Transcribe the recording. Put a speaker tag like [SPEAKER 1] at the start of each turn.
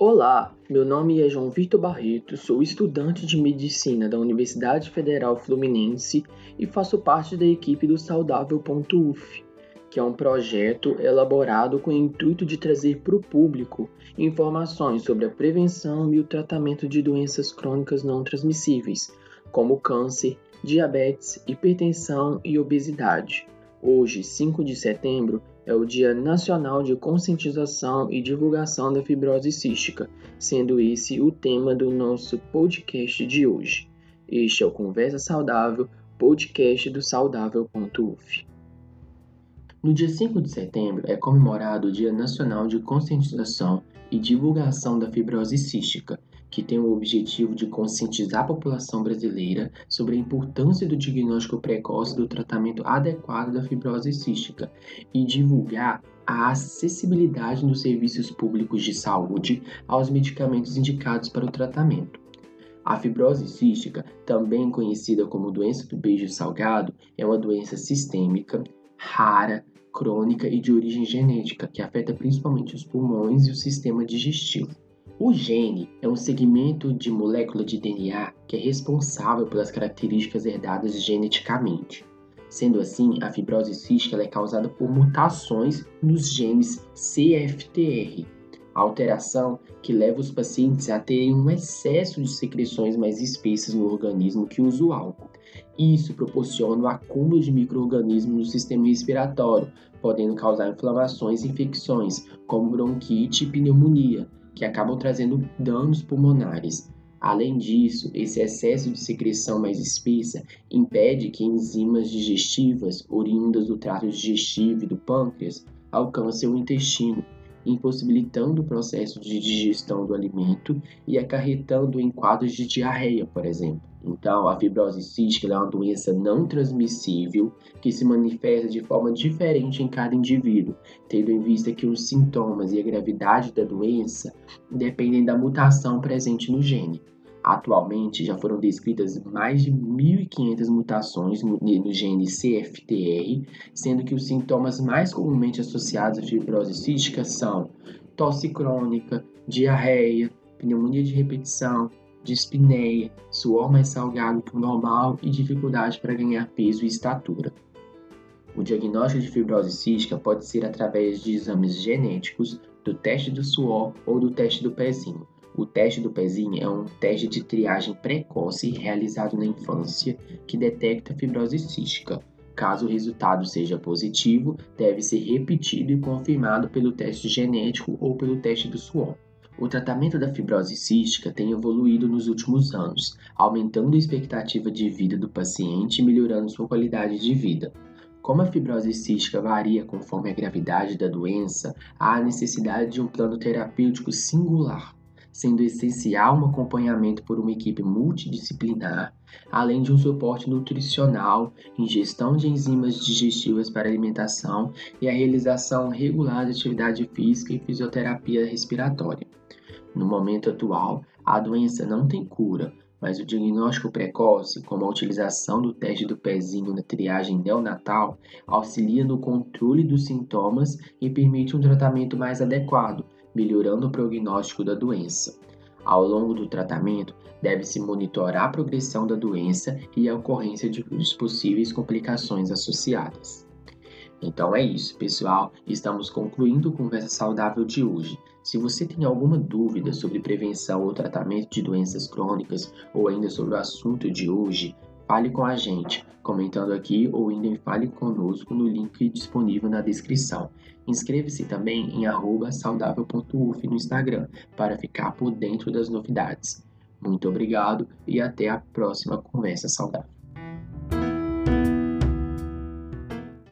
[SPEAKER 1] Olá, meu nome é João Vitor Barreto, sou estudante de medicina da Universidade Federal Fluminense e faço parte da equipe do Saudável.uf, que é um projeto elaborado com o intuito de trazer para o público informações sobre a prevenção e o tratamento de doenças crônicas não transmissíveis, como câncer, diabetes, hipertensão e obesidade. Hoje, 5 de setembro, é o Dia Nacional de Conscientização e Divulgação da Fibrose Cística, sendo esse o tema do nosso podcast de hoje. Este é o Conversa Saudável, podcast do saudável.uf. No dia 5 de setembro é comemorado o Dia Nacional de Conscientização e Divulgação da Fibrose Cística, que tem o objetivo de conscientizar a população brasileira sobre a importância do diagnóstico precoce do tratamento adequado da fibrose cística e divulgar a acessibilidade dos serviços públicos de saúde aos medicamentos indicados para o tratamento. A fibrose cística, também conhecida como doença do beijo salgado, é uma doença sistêmica, rara, crônica e de origem genética que afeta principalmente os pulmões e o sistema digestivo. O gene é um segmento de molécula de DNA que é responsável pelas características herdadas geneticamente. Sendo assim, a fibrose cística é causada por mutações nos genes CFTR, alteração que leva os pacientes a terem um excesso de secreções mais espessas no organismo que o usual. Isso proporciona o acúmulo de microorganismos no sistema respiratório, podendo causar inflamações e infecções, como bronquite e pneumonia, que acabam trazendo danos pulmonares. Além disso, esse excesso de secreção mais espessa impede que enzimas digestivas oriundas do trato digestivo e do pâncreas alcancem o intestino, impossibilitando o processo de digestão do alimento e acarretando em quadros de diarreia, por exemplo. Então, a fibrose cística é uma doença não transmissível que se manifesta de forma diferente em cada indivíduo, tendo em vista que os sintomas e a gravidade da doença dependem da mutação presente no gene. Atualmente já foram descritas mais de 1.500 mutações no, gene CFTR, sendo que os sintomas mais comumente associados à fibrose cística são tosse crônica, diarreia, pneumonia de repetição, dispneia, suor mais salgado que o normal e dificuldade para ganhar peso e estatura. O diagnóstico de fibrose cística pode ser através de exames genéticos, do teste do suor ou do teste do pezinho. O teste do pezinho é um teste de triagem precoce realizado na infância que detecta fibrose cística. Caso o resultado seja positivo, deve ser repetido e confirmado pelo teste genético ou pelo teste do suor. O tratamento da fibrose cística tem evoluído nos últimos anos, aumentando a expectativa de vida do paciente e melhorando sua qualidade de vida. Como a fibrose cística varia conforme a gravidade da doença, há a necessidade de um plano terapêutico singular sendo essencial um acompanhamento por uma equipe multidisciplinar, além de um suporte nutricional, ingestão de enzimas digestivas para alimentação e a realização regular de atividade física e fisioterapia respiratória. No momento atual, a doença não tem cura, mas o diagnóstico precoce, como a utilização do teste do pezinho na triagem neonatal, auxilia no controle dos sintomas e permite um tratamento mais adequado, melhorando o prognóstico da doença. Ao longo do tratamento, deve-se monitorar a progressão da doença e a ocorrência de possíveis complicações associadas. Então é isso, pessoal. Estamos concluindo o Conversa Saudável de hoje. Se você tem alguma dúvida sobre prevenção ou tratamento de doenças crônicas ou ainda sobre o assunto de hoje, fale com a gente, comentando aqui ou ainda fale conosco no link disponível na descrição. Inscreva-se também em saudável.uf no Instagram para ficar por dentro das novidades. Muito obrigado e até a próxima conversa saudável.